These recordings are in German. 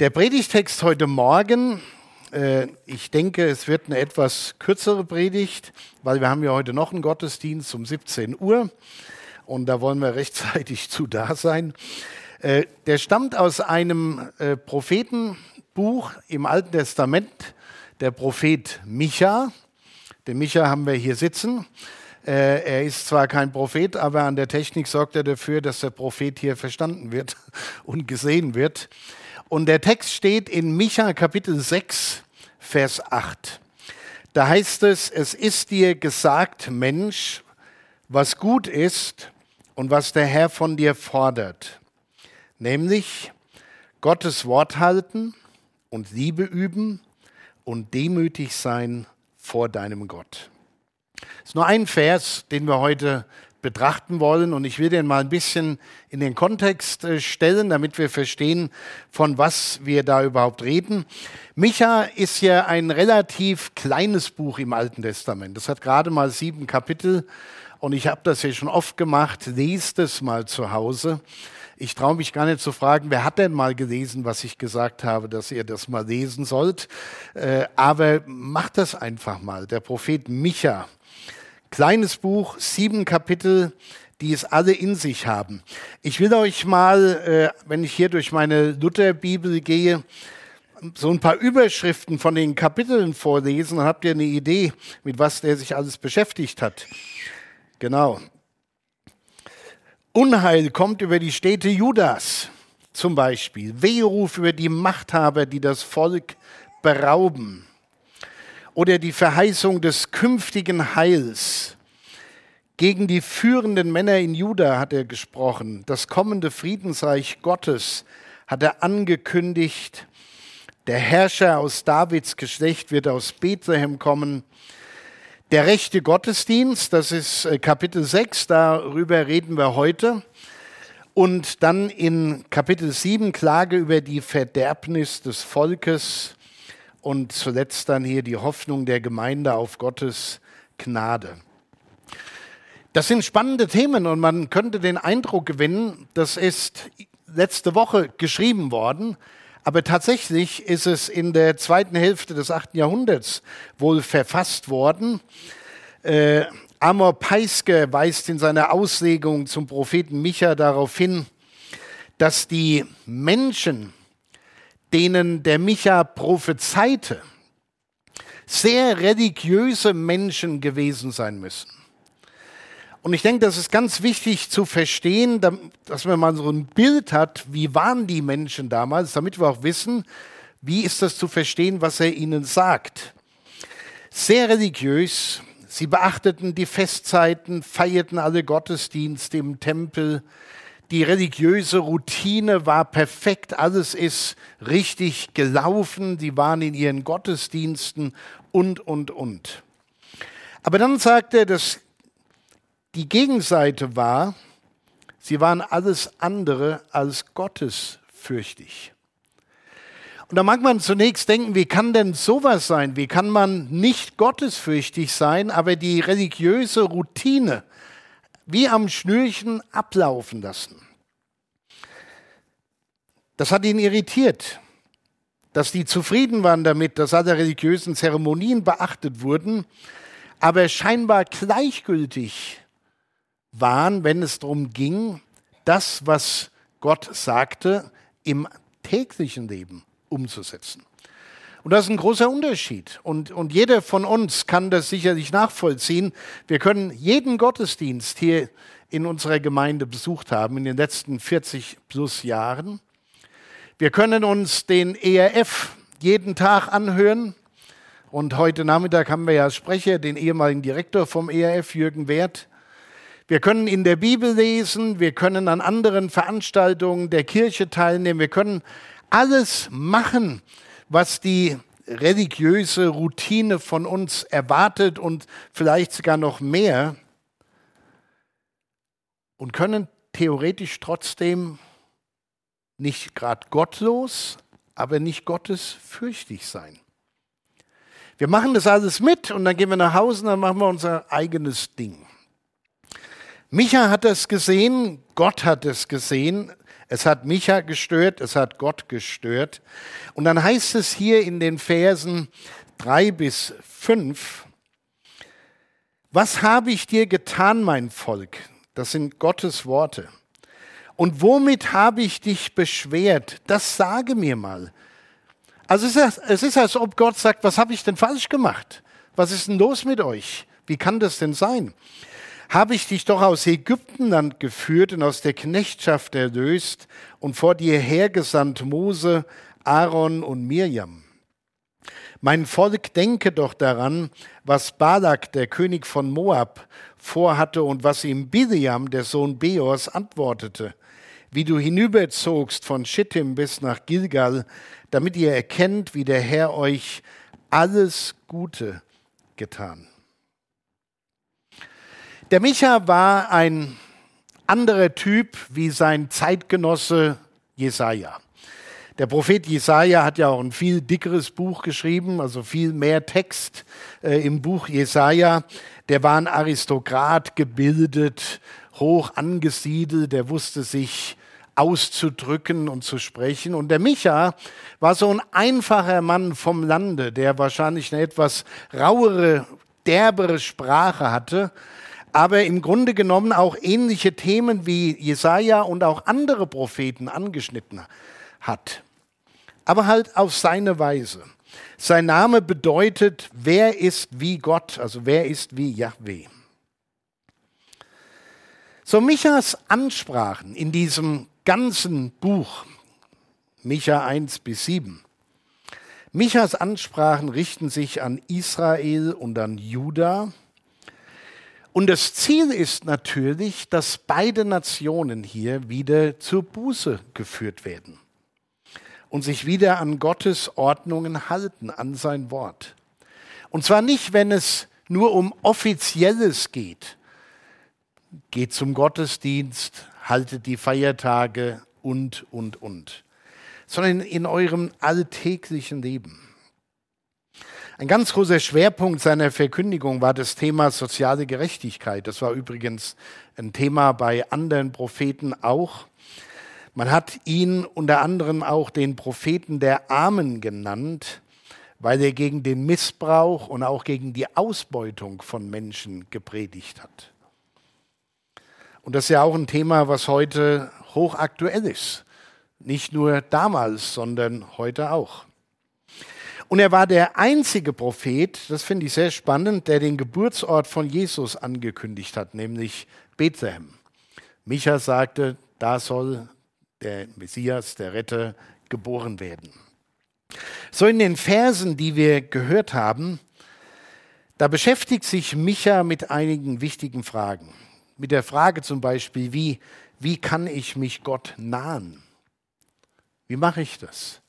Der Predigtext heute Morgen, äh, ich denke, es wird eine etwas kürzere Predigt, weil wir haben ja heute noch einen Gottesdienst um 17 Uhr und da wollen wir rechtzeitig zu da sein. Äh, der stammt aus einem äh, Prophetenbuch im Alten Testament, der Prophet Micha. Den Micha haben wir hier sitzen. Äh, er ist zwar kein Prophet, aber an der Technik sorgt er dafür, dass der Prophet hier verstanden wird und gesehen wird. Und der Text steht in Micha Kapitel 6, Vers 8. Da heißt es, es ist dir gesagt, Mensch, was gut ist und was der Herr von dir fordert, nämlich Gottes Wort halten und Liebe üben und demütig sein vor deinem Gott. Es ist nur ein Vers, den wir heute betrachten wollen. Und ich will den mal ein bisschen in den Kontext äh, stellen, damit wir verstehen, von was wir da überhaupt reden. Micha ist ja ein relativ kleines Buch im Alten Testament. Das hat gerade mal sieben Kapitel. Und ich habe das ja schon oft gemacht. Lest es mal zu Hause. Ich traue mich gar nicht zu fragen, wer hat denn mal gelesen, was ich gesagt habe, dass ihr das mal lesen sollt. Äh, aber macht das einfach mal. Der Prophet Micha Kleines Buch, sieben Kapitel, die es alle in sich haben. Ich will euch mal, äh, wenn ich hier durch meine Lutherbibel gehe, so ein paar Überschriften von den Kapiteln vorlesen, dann habt ihr eine Idee, mit was der sich alles beschäftigt hat. Genau. Unheil kommt über die Städte Judas zum Beispiel. Weheruf über die Machthaber, die das Volk berauben oder die Verheißung des künftigen Heils. Gegen die führenden Männer in Juda hat er gesprochen. Das kommende Friedensreich Gottes hat er angekündigt. Der Herrscher aus Davids Geschlecht wird aus Bethlehem kommen. Der rechte Gottesdienst, das ist äh, Kapitel 6, darüber reden wir heute. Und dann in Kapitel 7 Klage über die Verderbnis des Volkes und zuletzt dann hier die Hoffnung der Gemeinde auf Gottes Gnade. Das sind spannende Themen und man könnte den Eindruck gewinnen, das ist letzte Woche geschrieben worden, aber tatsächlich ist es in der zweiten Hälfte des 8. Jahrhunderts wohl verfasst worden. Äh, Amor Peiske weist in seiner Auslegung zum Propheten Micha darauf hin, dass die Menschen, denen der Micha prophezeite, sehr religiöse Menschen gewesen sein müssen. Und ich denke, das ist ganz wichtig zu verstehen, dass man mal so ein Bild hat, wie waren die Menschen damals, damit wir auch wissen, wie ist das zu verstehen, was er ihnen sagt. Sehr religiös, sie beachteten die Festzeiten, feierten alle Gottesdienste im Tempel, die religiöse Routine war perfekt, alles ist richtig gelaufen, die waren in ihren Gottesdiensten und, und, und. Aber dann sagt er, dass die Gegenseite war, sie waren alles andere als gottesfürchtig. Und da mag man zunächst denken, wie kann denn sowas sein? Wie kann man nicht gottesfürchtig sein, aber die religiöse Routine wie am Schnürchen ablaufen lassen. Das hat ihn irritiert, dass die zufrieden waren damit, dass alle religiösen Zeremonien beachtet wurden, aber scheinbar gleichgültig waren, wenn es darum ging, das, was Gott sagte, im täglichen Leben umzusetzen. Und das ist ein großer Unterschied. Und, und jeder von uns kann das sicherlich nachvollziehen. Wir können jeden Gottesdienst hier in unserer Gemeinde besucht haben in den letzten 40 plus Jahren. Wir können uns den ERF jeden Tag anhören. Und heute Nachmittag haben wir ja als Sprecher den ehemaligen Direktor vom ERF, Jürgen Wert. Wir können in der Bibel lesen, wir können an anderen Veranstaltungen der Kirche teilnehmen, wir können alles machen, was die religiöse Routine von uns erwartet und vielleicht sogar noch mehr und können theoretisch trotzdem nicht gerade gottlos, aber nicht gottesfürchtig sein. Wir machen das alles mit und dann gehen wir nach Hause und dann machen wir unser eigenes Ding. Micha hat es gesehen, Gott hat es gesehen, Es hat Micha gestört, es hat Gott gestört. Und dann heißt es hier in den Versen drei bis fünf, was habe ich dir getan, mein Volk? Das sind Gottes Worte. Und womit habe ich dich beschwert? Das sage mir mal. Also es ist, es ist, als ob Gott sagt, was habe ich denn falsch gemacht? Was ist denn los mit euch? Wie kann das denn sein? Habe ich dich doch aus Ägyptenland geführt und aus der Knechtschaft erlöst und vor dir hergesandt Mose, Aaron und Mirjam. Mein Volk denke doch daran, was Balak, der König von Moab, vorhatte und was ihm Biliam, der Sohn Beors, antwortete wie du hinüberzogst von Schittim bis nach Gilgal, damit ihr erkennt, wie der Herr euch alles Gute getan. Der Micha war ein anderer Typ wie sein Zeitgenosse Jesaja. Der Prophet Jesaja hat ja auch ein viel dickeres Buch geschrieben, also viel mehr Text äh, im Buch Jesaja. Der war ein Aristokrat, gebildet, hoch angesiedelt, der wusste sich auszudrücken und zu sprechen. Und der Micha war so ein einfacher Mann vom Lande, der wahrscheinlich eine etwas rauere, derbere Sprache hatte, aber im Grunde genommen auch ähnliche Themen wie Jesaja und auch andere Propheten angeschnitten hat. Aber halt auf seine Weise. Sein Name bedeutet, wer ist wie Gott, also wer ist wie Yahweh. So Michas Ansprachen in diesem ganzen Buch, Micha 1 bis 7. Michas Ansprachen richten sich an Israel und an Juda. Und das Ziel ist natürlich, dass beide Nationen hier wieder zur Buße geführt werden und sich wieder an Gottes Ordnungen halten, an sein Wort. Und zwar nicht, wenn es nur um Offizielles geht. Geht zum Gottesdienst, haltet die Feiertage und, und, und, sondern in eurem alltäglichen Leben. Ein ganz großer Schwerpunkt seiner Verkündigung war das Thema soziale Gerechtigkeit. Das war übrigens ein Thema bei anderen Propheten auch. Man hat ihn unter anderem auch den Propheten der Armen genannt, weil er gegen den Missbrauch und auch gegen die Ausbeutung von Menschen gepredigt hat. Und das ist ja auch ein Thema, was heute hochaktuell ist. Nicht nur damals, sondern heute auch. Und er war der einzige Prophet, das finde ich sehr spannend, der den Geburtsort von Jesus angekündigt hat, nämlich Bethlehem. Micha sagte, da soll der Messias, der Retter, geboren werden. So in den Versen, die wir gehört haben, da beschäftigt sich Micha mit einigen wichtigen Fragen mit der Frage zum Beispiel, wie, wie kann ich mich Gott nahen? Wie mache ich das?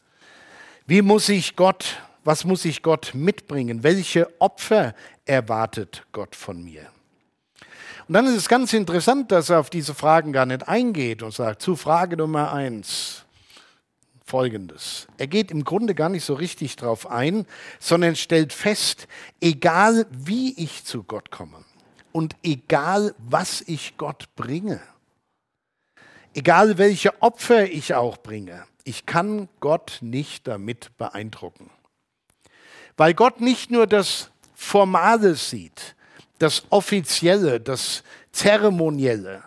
Wie muss ich Gott, was muss ich Gott mitbringen? Welche Opfer erwartet Gott von mir? Und dann ist es ganz interessant, dass er auf diese Fragen gar nicht eingeht und sagt, zu Frage Nummer eins, Folgendes. Er geht im Grunde gar nicht so richtig drauf ein, sondern stellt fest, egal wie ich zu Gott komme, und egal, was ich Gott bringe, egal welche Opfer ich auch bringe, ich kann Gott nicht damit beeindrucken. Weil Gott nicht nur das Formale sieht, das Offizielle, das Zeremonielle,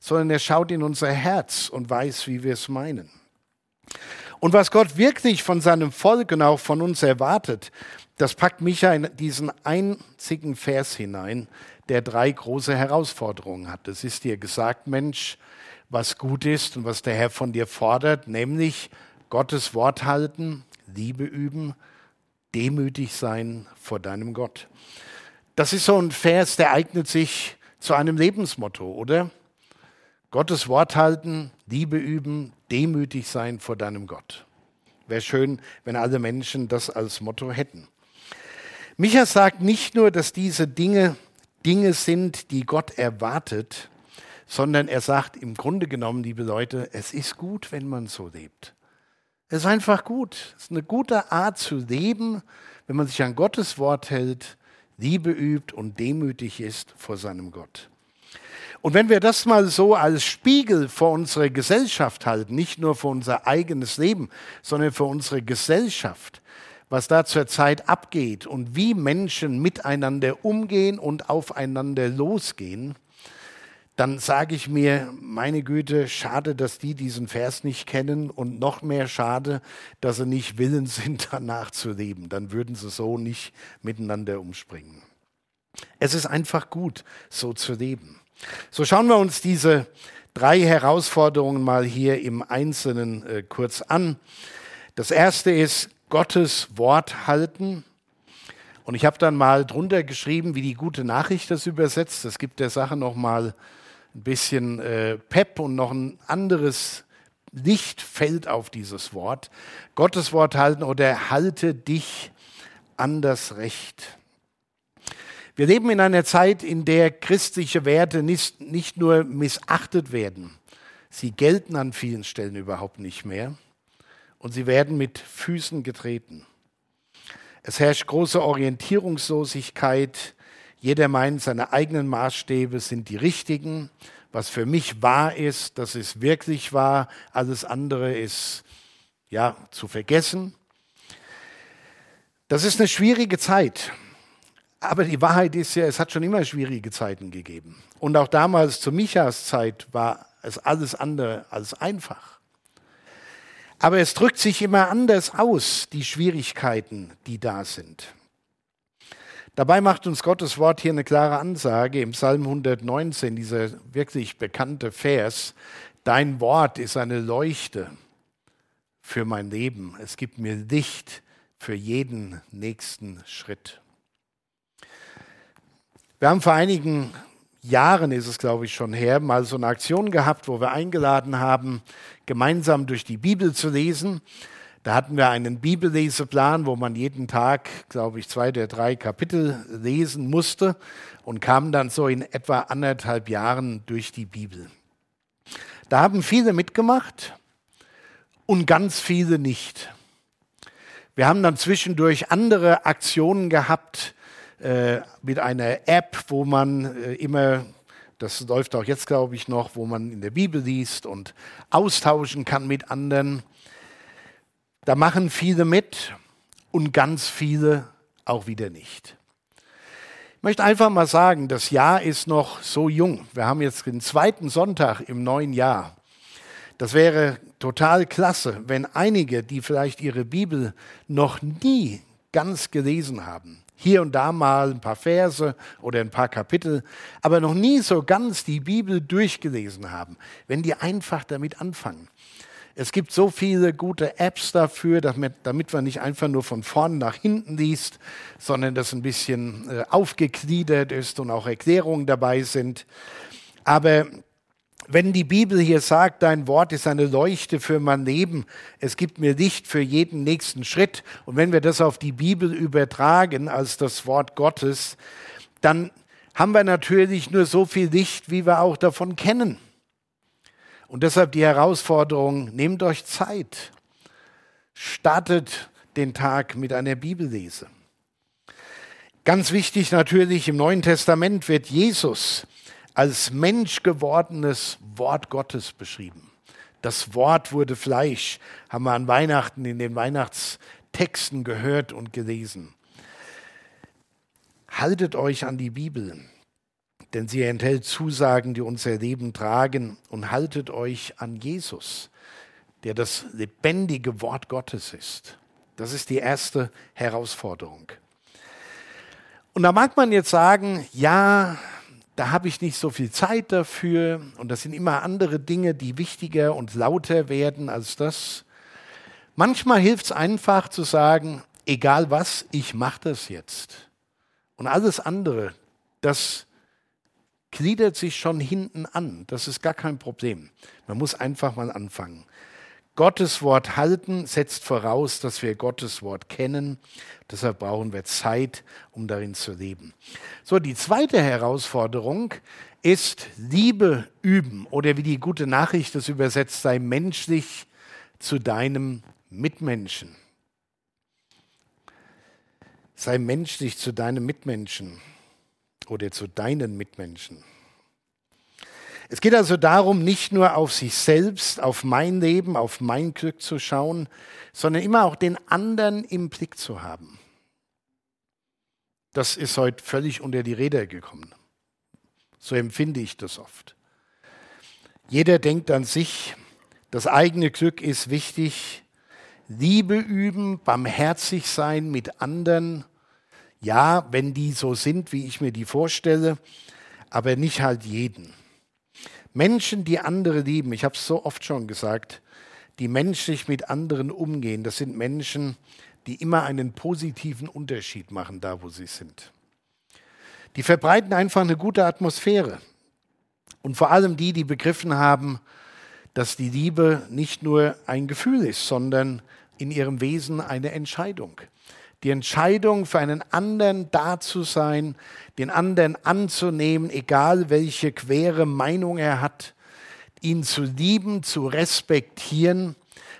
sondern er schaut in unser Herz und weiß, wie wir es meinen. Und was Gott wirklich von seinem Volk und auch von uns erwartet, das packt Micha in diesen einzigen Vers hinein, der drei große Herausforderungen hat. Es ist dir gesagt, Mensch, was gut ist und was der Herr von dir fordert, nämlich Gottes Wort halten, Liebe üben, demütig sein vor deinem Gott. Das ist so ein Vers, der eignet sich zu einem Lebensmotto, oder? Gottes Wort halten, Liebe üben, demütig sein vor deinem Gott. Wäre schön, wenn alle Menschen das als Motto hätten. Micha sagt nicht nur, dass diese Dinge Dinge sind, die Gott erwartet, sondern er sagt im Grunde genommen, liebe Leute, es ist gut, wenn man so lebt. Es ist einfach gut. Es ist eine gute Art zu leben, wenn man sich an Gottes Wort hält, Liebe übt und demütig ist vor seinem Gott. Und wenn wir das mal so als Spiegel vor unserer Gesellschaft halten, nicht nur für unser eigenes Leben, sondern für unsere Gesellschaft, was da zurzeit abgeht und wie Menschen miteinander umgehen und aufeinander losgehen, dann sage ich mir, meine Güte, schade, dass die diesen Vers nicht kennen und noch mehr schade, dass sie nicht willens sind, danach zu leben. Dann würden sie so nicht miteinander umspringen. Es ist einfach gut, so zu leben. So schauen wir uns diese drei Herausforderungen mal hier im Einzelnen äh, kurz an. Das erste ist Gottes Wort halten. Und ich habe dann mal drunter geschrieben, wie die gute Nachricht das übersetzt. Das gibt der Sache noch mal ein bisschen äh, Pep und noch ein anderes Licht fällt auf dieses Wort. Gottes Wort halten oder halte dich an das Recht. Wir leben in einer Zeit, in der christliche Werte nicht, nicht nur missachtet werden, sie gelten an vielen Stellen überhaupt nicht mehr und sie werden mit Füßen getreten. Es herrscht große Orientierungslosigkeit, jeder meint, seine eigenen Maßstäbe sind die richtigen. Was für mich wahr ist, das ist wirklich wahr. Alles andere ist ja zu vergessen. Das ist eine schwierige Zeit. Aber die Wahrheit ist ja, es hat schon immer schwierige Zeiten gegeben. Und auch damals zu Michas Zeit war es alles andere als einfach. Aber es drückt sich immer anders aus, die Schwierigkeiten, die da sind. Dabei macht uns Gottes Wort hier eine klare Ansage im Psalm 119, dieser wirklich bekannte Vers. Dein Wort ist eine Leuchte für mein Leben. Es gibt mir Licht für jeden nächsten Schritt. Wir haben vor einigen Jahren, ist es glaube ich schon her, mal so eine Aktion gehabt, wo wir eingeladen haben, gemeinsam durch die Bibel zu lesen. Da hatten wir einen Bibelleseplan, wo man jeden Tag, glaube ich, zwei der drei Kapitel lesen musste und kam dann so in etwa anderthalb Jahren durch die Bibel. Da haben viele mitgemacht und ganz viele nicht. Wir haben dann zwischendurch andere Aktionen gehabt äh, mit einer App, wo man äh, immer das läuft auch jetzt, glaube ich, noch, wo man in der Bibel liest und austauschen kann mit anderen. Da machen viele mit und ganz viele auch wieder nicht. Ich möchte einfach mal sagen, das Jahr ist noch so jung. Wir haben jetzt den zweiten Sonntag im neuen Jahr. Das wäre total klasse, wenn einige, die vielleicht ihre Bibel noch nie ganz gelesen haben, hier und da mal ein paar Verse oder ein paar Kapitel, aber noch nie so ganz die Bibel durchgelesen haben, wenn die einfach damit anfangen. Es gibt so viele gute Apps dafür, damit, damit man nicht einfach nur von vorne nach hinten liest, sondern das ein bisschen äh, aufgegliedert ist und auch Erklärungen dabei sind. Aber wenn die Bibel hier sagt, dein Wort ist eine Leuchte für mein Leben, es gibt mir Licht für jeden nächsten Schritt, und wenn wir das auf die Bibel übertragen als das Wort Gottes, dann haben wir natürlich nur so viel Licht, wie wir auch davon kennen. Und deshalb die Herausforderung, nehmt euch Zeit, startet den Tag mit einer Bibellese. Ganz wichtig natürlich, im Neuen Testament wird Jesus als Mensch gewordenes Wort Gottes beschrieben. Das Wort wurde Fleisch, haben wir an Weihnachten in den Weihnachtstexten gehört und gelesen. Haltet euch an die Bibel denn sie enthält Zusagen, die unser Leben tragen. Und haltet euch an Jesus, der das lebendige Wort Gottes ist. Das ist die erste Herausforderung. Und da mag man jetzt sagen, ja, da habe ich nicht so viel Zeit dafür und das sind immer andere Dinge, die wichtiger und lauter werden als das. Manchmal hilft es einfach zu sagen, egal was, ich mache das jetzt. Und alles andere, das gliedert sich schon hinten an. Das ist gar kein Problem. Man muss einfach mal anfangen. Gottes Wort halten setzt voraus, dass wir Gottes Wort kennen. Deshalb brauchen wir Zeit, um darin zu leben. So, die zweite Herausforderung ist Liebe üben oder wie die gute Nachricht das übersetzt, sei menschlich zu deinem Mitmenschen. Sei menschlich zu deinem Mitmenschen oder zu deinen Mitmenschen. Es geht also darum, nicht nur auf sich selbst, auf mein Leben, auf mein Glück zu schauen, sondern immer auch den anderen im Blick zu haben. Das ist heute völlig unter die Räder gekommen. So empfinde ich das oft. Jeder denkt an sich, das eigene Glück ist wichtig. Liebe üben, barmherzig sein mit anderen. Ja, wenn die so sind, wie ich mir die vorstelle, aber nicht halt jeden. Menschen, die andere lieben, ich habe es so oft schon gesagt, die menschlich mit anderen umgehen, das sind Menschen, die immer einen positiven Unterschied machen, da wo sie sind. Die verbreiten einfach eine gute Atmosphäre. Und vor allem die, die begriffen haben, dass die Liebe nicht nur ein Gefühl ist, sondern in ihrem Wesen eine Entscheidung. Die Entscheidung für einen anderen da zu sein, den anderen anzunehmen, egal welche quere Meinung er hat, ihn zu lieben, zu respektieren.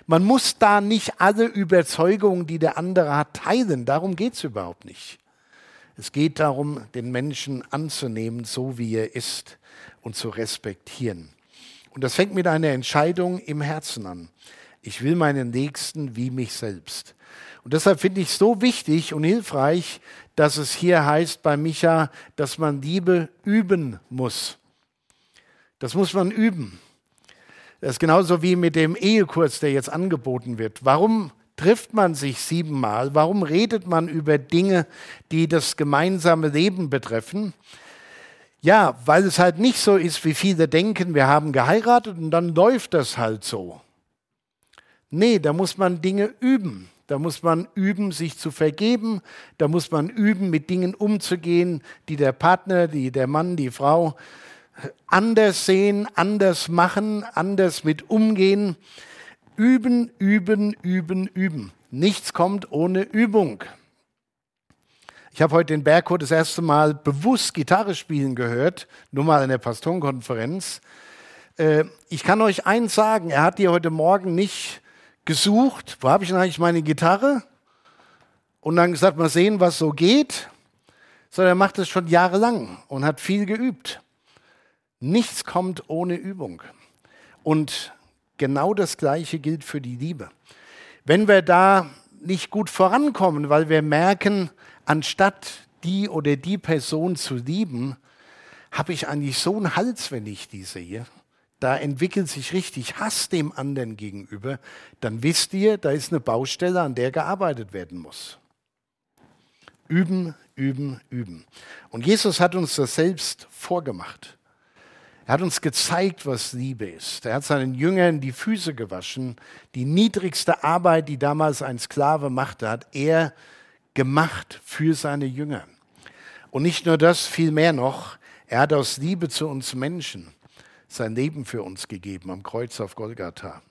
Man muss da nicht alle Überzeugungen, die der andere hat, teilen. Darum geht es überhaupt nicht. Es geht darum, den Menschen anzunehmen, so wie er ist und zu respektieren. Und das fängt mit einer Entscheidung im Herzen an. Ich will meinen Nächsten wie mich selbst. Und deshalb finde ich es so wichtig und hilfreich, dass es hier heißt bei Micha, dass man Liebe üben muss. Das muss man üben. Das ist genauso wie mit dem Ehekurs, der jetzt angeboten wird. Warum trifft man sich siebenmal? Warum redet man über Dinge, die das gemeinsame Leben betreffen? Ja, weil es halt nicht so ist, wie viele denken, wir haben geheiratet und dann läuft das halt so. Nee, da muss man Dinge üben. Da muss man üben, sich zu vergeben. Da muss man üben, mit Dingen umzugehen, die der Partner, die der Mann, die Frau anders sehen, anders machen, anders mit umgehen. Üben, üben, üben, üben. Nichts kommt ohne Übung. Ich habe heute den Bergchor das erste Mal bewusst Gitarre spielen gehört, nur mal in der Pastorenkonferenz. Äh, ich kann euch eins sagen, er hat die heute Morgen nicht gesucht, wo habe ich denn eigentlich meine Gitarre? Und dann gesagt, mal sehen, was so geht. Sondern er macht es schon jahrelang und hat viel geübt. Nichts kommt ohne Übung. Und genau das Gleiche gilt für die Liebe. Wenn wir da nicht gut vorankommen, weil wir merken, anstatt die oder die Person zu lieben, habe ich eigentlich so einen Hals, wenn ich die sehe. Da entwickelt sich richtig Hass dem anderen gegenüber. Dann wisst ihr, da ist eine Baustelle, an der gearbeitet werden muss. Üben, üben, üben. Und Jesus hat uns das selbst vorgemacht. Er hat uns gezeigt, was Liebe ist. Er hat seinen Jüngern die Füße gewaschen. Die niedrigste Arbeit, die damals ein Sklave machte, hat er gemacht für seine Jünger. Und nicht nur das, viel mehr noch, er hat aus Liebe zu uns Menschen sein Leben für uns gegeben am Kreuz auf Golgatha.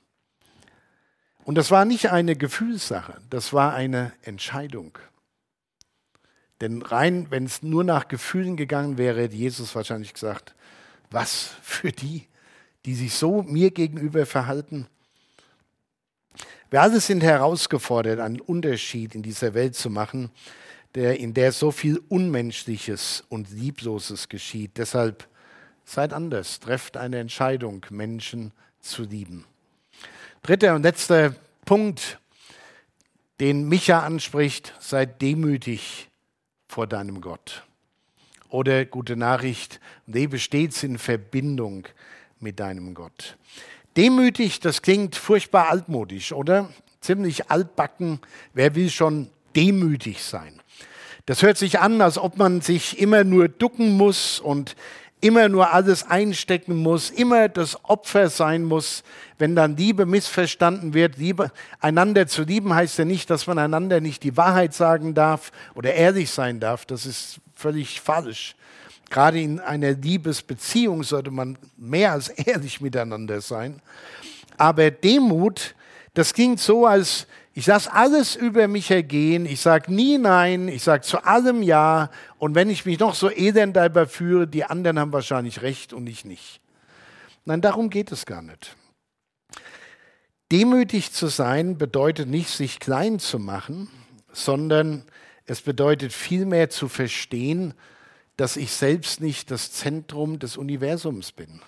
Und das war nicht eine Gefühlssache, das war eine Entscheidung. Denn rein, wenn es nur nach Gefühlen gegangen wäre, hätte Jesus wahrscheinlich gesagt, was für die, die sich so mir gegenüber verhalten? Wir alle sind herausgefordert, einen Unterschied in dieser Welt zu machen, der, in der so viel Unmenschliches und Liebloses geschieht. Deshalb seid anders, trefft eine Entscheidung, Menschen zu lieben. Dritter und letzter Punkt, den Micha anspricht, seid demütig vor deinem Gott. Oder gute Nachricht, lebe stets in Verbindung mit deinem Gott. Demütig, das klingt furchtbar altmodisch, oder? Ziemlich altbacken. Wer will schon demütig sein? Das hört sich an, als ob man sich immer nur ducken muss und immer nur alles einstecken muss, immer das Opfer sein muss. Wenn dann Liebe missverstanden wird, Liebe, einander zu lieben heißt ja nicht, dass man einander nicht die Wahrheit sagen darf oder ehrlich sein darf. Das ist völlig falsch. Gerade in einer Liebesbeziehung sollte man mehr als ehrlich miteinander sein. Aber Demut, das klingt so, als ich lasse alles über mich ergehen, ich sage nie Nein, ich sage zu allem Ja und wenn ich mich noch so elend dabei führe, die anderen haben wahrscheinlich recht und ich nicht. Nein, darum geht es gar nicht. Demütig zu sein bedeutet nicht, sich klein zu machen, sondern es bedeutet vielmehr zu verstehen, dass ich selbst nicht das Zentrum des Universums bin.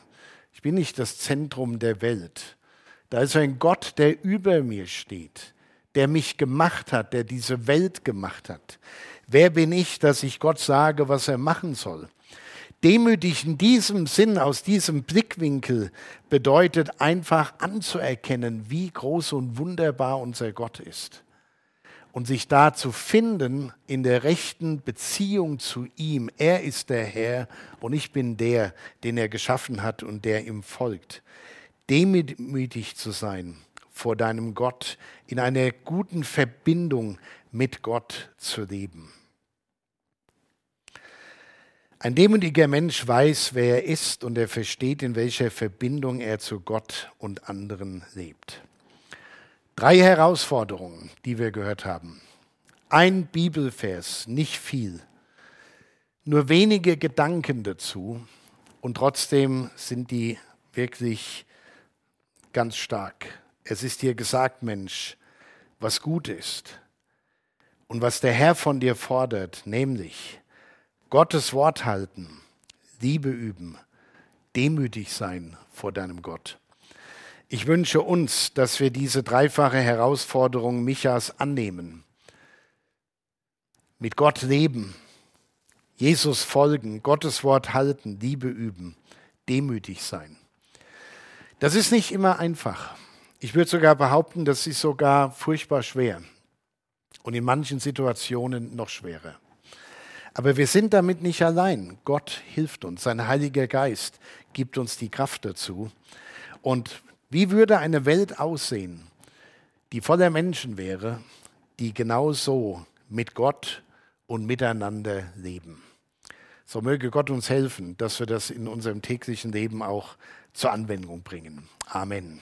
Ich bin nicht das Zentrum der Welt. Da ist ein Gott, der über mir steht, der mich gemacht hat, der diese Welt gemacht hat. Wer bin ich, dass ich Gott sage, was er machen soll? Demütig in diesem Sinn, aus diesem Blickwinkel, bedeutet einfach anzuerkennen, wie groß und wunderbar unser Gott ist. Und sich da zu finden in der rechten Beziehung zu ihm. Er ist der Herr und ich bin der, den er geschaffen hat und der ihm folgt. Demütig zu sein vor deinem Gott, in einer guten Verbindung mit Gott zu leben. Ein demütiger Mensch weiß, wer er ist und er versteht, in welcher Verbindung er zu Gott und anderen lebt. Drei Herausforderungen, die wir gehört haben. Ein Bibelvers, nicht viel. Nur wenige Gedanken dazu und trotzdem sind die wirklich ganz stark. Es ist dir gesagt, Mensch, was gut ist und was der Herr von dir fordert, nämlich Gottes Wort halten, Liebe üben, demütig sein vor deinem Gott. Ich wünsche uns, dass wir diese dreifache Herausforderung Michas annehmen. Mit Gott leben, Jesus folgen, Gottes Wort halten, Liebe üben, demütig sein. Das ist nicht immer einfach. Ich würde sogar behaupten, das ist sogar furchtbar schwer und in manchen Situationen noch schwerer. Aber wir sind damit nicht allein. Gott hilft uns. Sein Heiliger Geist gibt uns die Kraft dazu. Und wie würde eine Welt aussehen, die voller Menschen wäre, die genau so mit Gott und miteinander leben? So möge Gott uns helfen, dass wir das in unserem täglichen Leben auch zur Anwendung bringen. Amen.